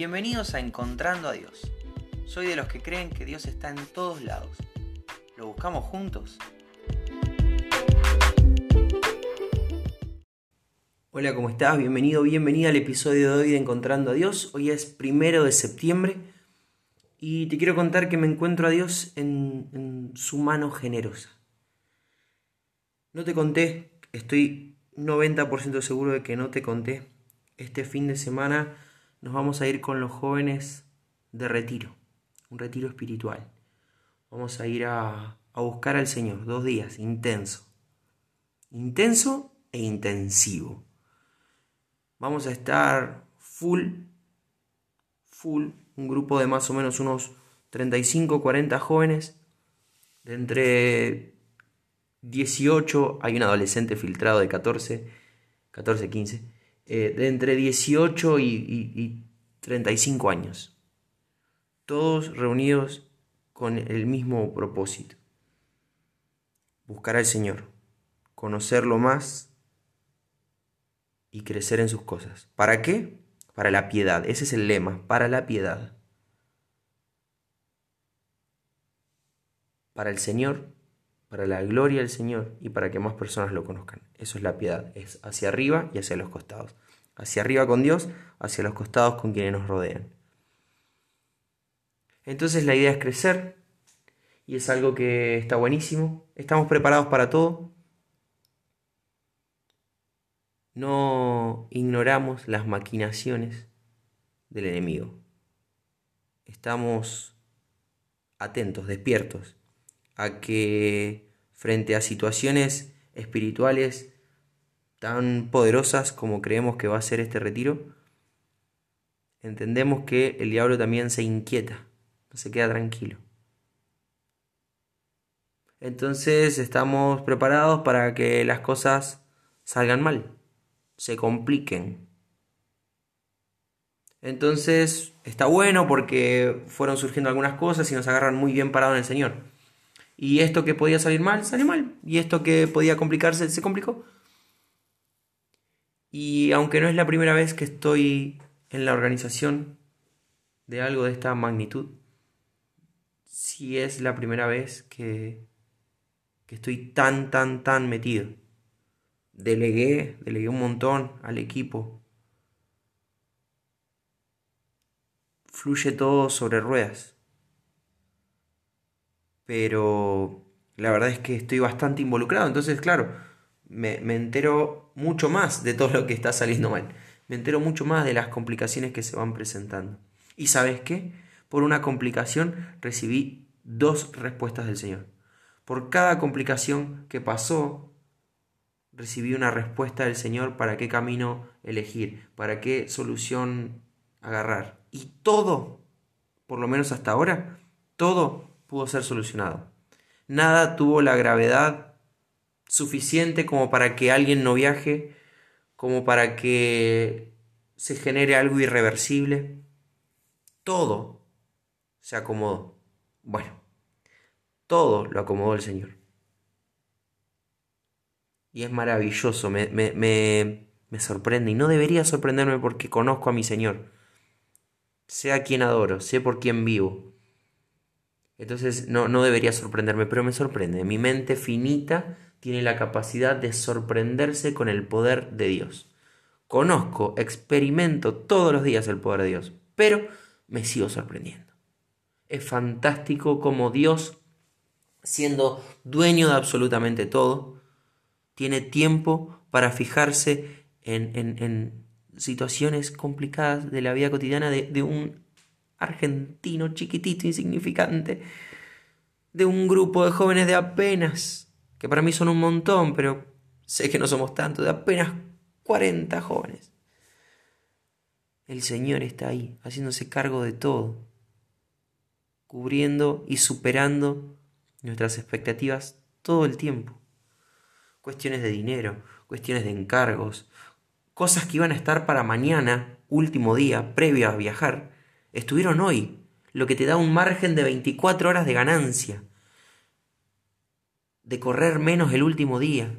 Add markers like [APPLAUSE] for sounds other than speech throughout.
Bienvenidos a Encontrando a Dios. Soy de los que creen que Dios está en todos lados. ¿Lo buscamos juntos? Hola, ¿cómo estás? Bienvenido, bienvenida al episodio de hoy de Encontrando a Dios. Hoy es primero de septiembre y te quiero contar que me encuentro a Dios en, en su mano generosa. No te conté, estoy 90% seguro de que no te conté. Este fin de semana nos vamos a ir con los jóvenes de retiro, un retiro espiritual. Vamos a ir a, a buscar al Señor, dos días, intenso. Intenso e intensivo. Vamos a estar full, full, un grupo de más o menos unos 35, 40 jóvenes, de entre 18, hay un adolescente filtrado de 14, 14, 15 eh, de entre 18 y, y 35 años, todos reunidos con el mismo propósito, buscar al Señor, conocerlo más y crecer en sus cosas. ¿Para qué? Para la piedad, ese es el lema, para la piedad. Para el Señor para la gloria del Señor y para que más personas lo conozcan. Eso es la piedad, es hacia arriba y hacia los costados. Hacia arriba con Dios, hacia los costados con quienes nos rodean. Entonces la idea es crecer y es algo que está buenísimo. Estamos preparados para todo. No ignoramos las maquinaciones del enemigo. Estamos atentos, despiertos a que frente a situaciones espirituales tan poderosas como creemos que va a ser este retiro, entendemos que el diablo también se inquieta, no se queda tranquilo. Entonces estamos preparados para que las cosas salgan mal, se compliquen. Entonces está bueno porque fueron surgiendo algunas cosas y nos agarran muy bien parados en el Señor. Y esto que podía salir mal, salió mal. Y esto que podía complicarse, se complicó. Y aunque no es la primera vez que estoy en la organización de algo de esta magnitud, sí es la primera vez que, que estoy tan, tan, tan metido. Delegué, delegué un montón al equipo. Fluye todo sobre ruedas pero la verdad es que estoy bastante involucrado, entonces claro, me, entero mucho más de todo lo que está saliendo mal, me entero mucho más de las complicaciones que se van presentando. ¿Y sabes qué? Por una complicación recibí dos respuestas del Señor. Por cada complicación que pasó, recibí una respuesta del Señor para qué camino elegir, para qué solución agarrar. Y todo, por lo menos hasta ahora, todo pudo ser solucionado. Nada tuvo la gravedad suficiente como para que alguien no viaje, como para que se genere algo irreversible. Todo se acomodó. Bueno, todo lo acomodó el Señor. Y es maravilloso, me, me, me, sorprende. Y no debería sorprenderme porque conozco a mi Señor. Sé a quien adoro, sé por quién vivo. Entonces no, no debería sorprenderme, pero me sorprende. Mi mente finita tiene la capacidad de sorprenderse con el poder de Dios. Conozco, experimento todos los días el poder de Dios, pero me sigo sorprendiendo. Es fantástico como Dios, siendo dueño de absolutamente todo, tiene tiempo para fijarse en, situaciones complicadas de la vida cotidiana de un argentino chiquitito, insignificante, de un grupo de jóvenes de apenas, que para mí son un montón, pero sé que no somos tantos, de apenas 40 jóvenes. El Señor está ahí, haciéndose cargo de todo, cubriendo y superando nuestras expectativas todo el tiempo. Cuestiones de dinero, cuestiones de encargos, cosas que iban a estar para mañana, último día, previo a viajar, estuvieron hoy, lo que te da un margen de 24 horas de ganancia, de correr menos el último día.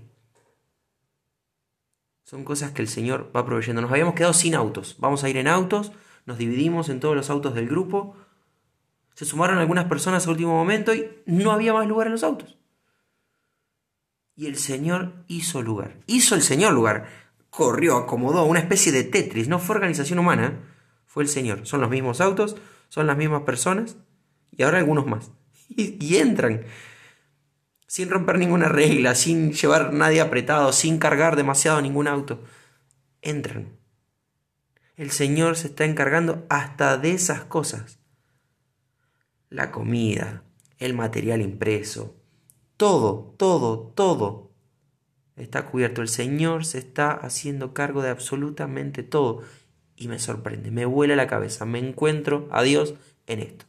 Son cosas que el Señor va proveyendo. Nos habíamos quedado sin autos. Vamos a ir en autos, nos dividimos en todos los autos del grupo, se sumaron algunas personas a último momento y no había más lugar en los autos. Y el Señor hizo lugar, hizo el Señor lugar, corrió, acomodó, una especie de Tetris, no fue organización humana, fue el Señor. Son los mismos autos, son las mismas personas y ahora algunos más. [LAUGHS] Y, entran sin romper ninguna regla, sin llevar nadie apretado, sin cargar demasiado ningún auto. Entran. El Señor se está encargando hasta de esas cosas. La comida, el material impreso, todo, todo, todo está cubierto. El Señor se está haciendo cargo de absolutamente todo. Y me sorprende, me vuela la cabeza, me encuentro a Dios en esto.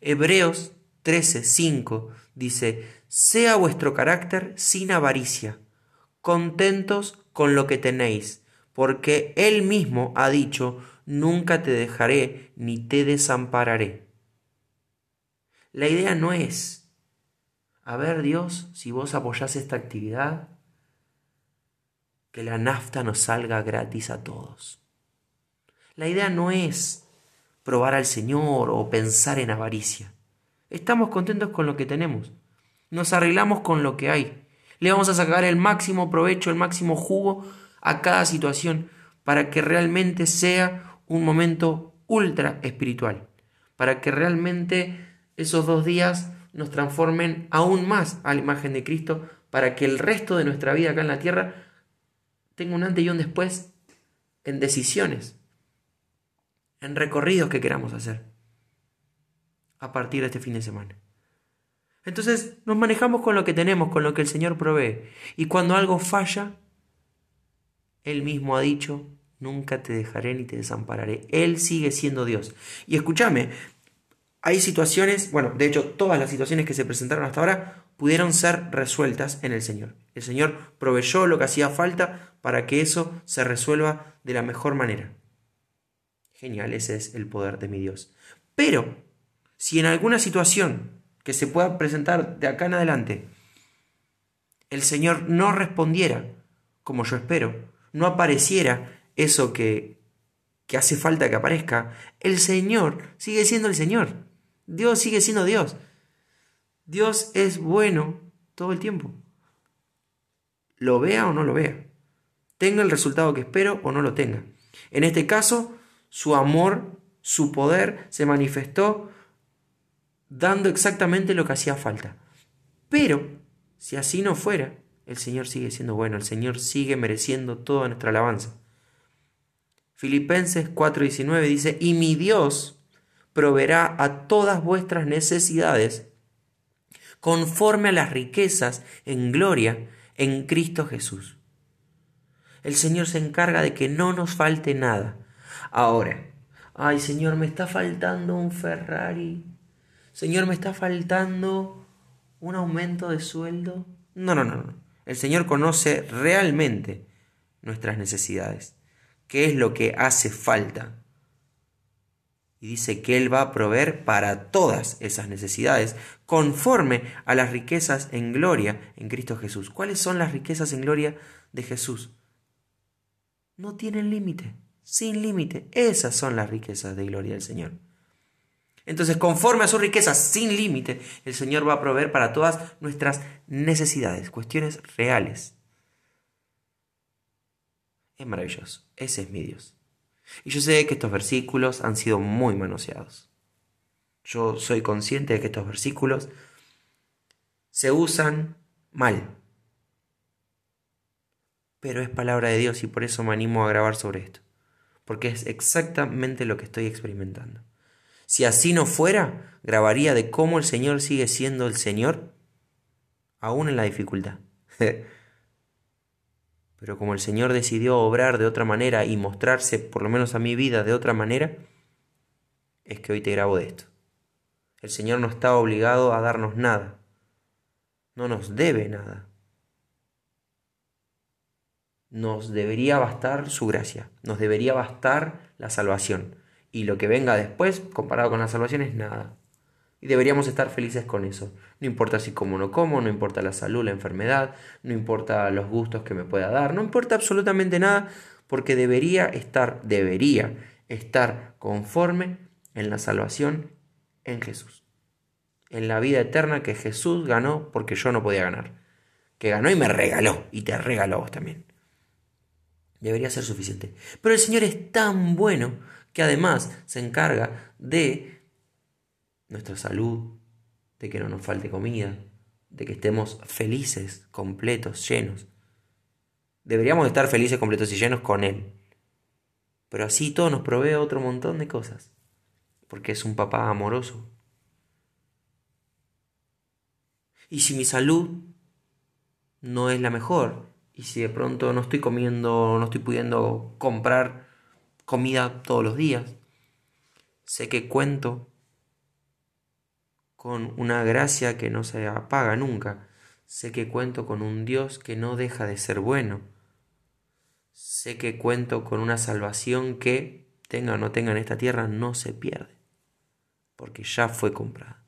Hebreos 13:5 dice, sea vuestro carácter sin avaricia, contentos con lo que tenéis, porque Él mismo ha dicho, nunca te dejaré ni te desampararé. La idea no es, a ver Dios, si vos apoyás esta actividad, que la nafta nos salga gratis a todos. La idea no es probar al Señor o pensar en avaricia. Estamos contentos con lo que tenemos. Nos arreglamos con lo que hay. Le vamos a sacar el máximo provecho, el máximo jugo a cada situación para que realmente sea un momento ultra espiritual. Para que realmente esos dos días nos transformen aún más a la imagen de Cristo. Para que el resto de nuestra vida acá en la tierra tenga un antes y un después en decisiones en recorridos que queramos hacer a partir de este fin de semana. Entonces nos manejamos con lo que tenemos, con lo que el Señor provee. Y cuando algo falla, Él mismo ha dicho, nunca te dejaré ni te desampararé. Él sigue siendo Dios. Y escúchame, hay situaciones, bueno, de hecho todas las situaciones que se presentaron hasta ahora pudieron ser resueltas en el Señor. El Señor proveyó lo que hacía falta para que eso se resuelva de la mejor manera. Genial, ese es el poder de mi Dios. Pero, si en alguna situación que se pueda presentar de acá en adelante, el Señor no respondiera, como yo espero, no apareciera eso que, que hace falta que aparezca, el Señor sigue siendo el Señor. Dios sigue siendo Dios. Dios es bueno todo el tiempo. Lo vea o no lo vea. Tenga el resultado que espero o no lo tenga. En este caso, su amor, su poder se manifestó dando exactamente lo que hacía falta. Pero, si así no fuera, el Señor sigue siendo bueno, el Señor sigue mereciendo toda nuestra alabanza. Filipenses 4:19 dice, y mi Dios proveerá a todas vuestras necesidades conforme a las riquezas en gloria en Cristo Jesús. El Señor se encarga de que no nos falte nada Ahora, ay Señor, me está faltando un Ferrari. Señor, me está faltando un aumento de sueldo. No, no, no. El Señor conoce realmente nuestras necesidades. ¿Qué es lo que hace falta? Y dice que Él va a proveer para todas esas necesidades, conforme a las riquezas en gloria en Cristo Jesús. ¿Cuáles son las riquezas en gloria de Jesús? No tienen límite sin límite. Esas son las riquezas de gloria del Señor. Entonces, conforme a sus riquezas sin límite, el Señor va a proveer para todas nuestras necesidades, cuestiones reales. Es maravilloso. Ese es mi Dios. Y yo sé que estos versículos han sido muy manoseados. Yo soy consciente de que estos versículos se usan mal. Pero es palabra de Dios y por eso me animo a grabar sobre esto porque es exactamente lo que estoy experimentando. Si así no fuera, grabaría de cómo el Señor sigue siendo el Señor, aún en la dificultad. [LAUGHS] Pero como el Señor decidió obrar de otra manera y mostrarse, por lo menos a mi vida, de otra manera, es que hoy te grabo de esto. El Señor no está obligado a darnos nada. No nos debe nada nos debería bastar su gracia, nos debería bastar la salvación. Y lo que venga después, comparado con la salvación, es nada. Y deberíamos estar felices con eso. No importa si como o no como, no importa la salud, la enfermedad, no importa los gustos que me pueda dar, no importa absolutamente nada, porque debería estar, debería estar conforme en la salvación en Jesús. En la vida eterna que Jesús ganó porque yo no podía ganar. Que ganó y me regaló, y te regaló a vos también. Debería ser suficiente. Pero el Señor es tan bueno que además se encarga de nuestra salud, de que no nos falte comida, de que estemos felices, completos, llenos. Deberíamos estar felices, completos y llenos con Él. Pero así todo nos provee otro montón de cosas. Porque es un papá amoroso. Y si mi salud no es la mejor, y si de pronto no estoy comiendo, no estoy pudiendo comprar comida todos los días, sé que cuento con una gracia que no se apaga nunca. Sé que cuento con un Dios que no deja de ser bueno. Sé que cuento con una salvación que, tenga o no tenga en esta tierra, no se pierde, porque ya fue comprada.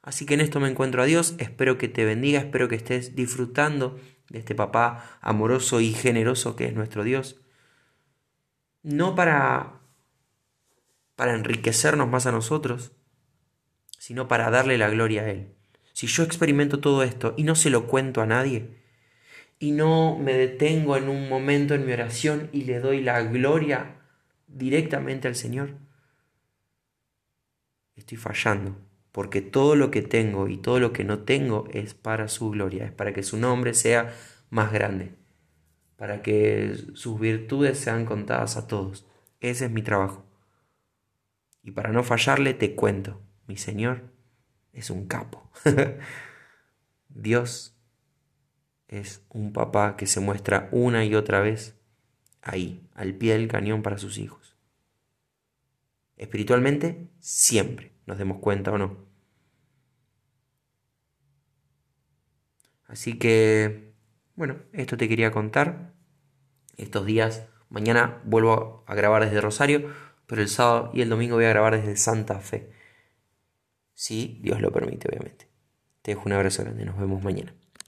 Así que en esto me encuentro a Dios, espero que te bendiga, espero que estés disfrutando de este papá amoroso y generoso que es nuestro Dios. No para para enriquecernos más a nosotros, sino para darle la gloria a Él. Si yo experimento todo esto y no se lo cuento a nadie, y no me detengo en un momento en mi oración y le doy la gloria directamente al Señor, estoy fallando, porque todo lo que tengo y todo lo que no tengo es para su gloria, es para que su nombre sea más grande, para que sus virtudes sean contadas a todos. Ese es mi trabajo. Y para no fallarle te cuento. Mi Señor es un capo. [LAUGHS] Dios es un papá que se muestra una y otra vez ahí, al pie del cañón para sus hijos. Espiritualmente, siempre, nos demos cuenta o no. Así que, bueno, esto te quería contar. Estos días, mañana vuelvo a grabar desde Rosario, pero el sábado y el domingo voy a grabar desde Santa Fe si Dios lo permite, obviamente. Te dejo un abrazo grande, nos vemos mañana.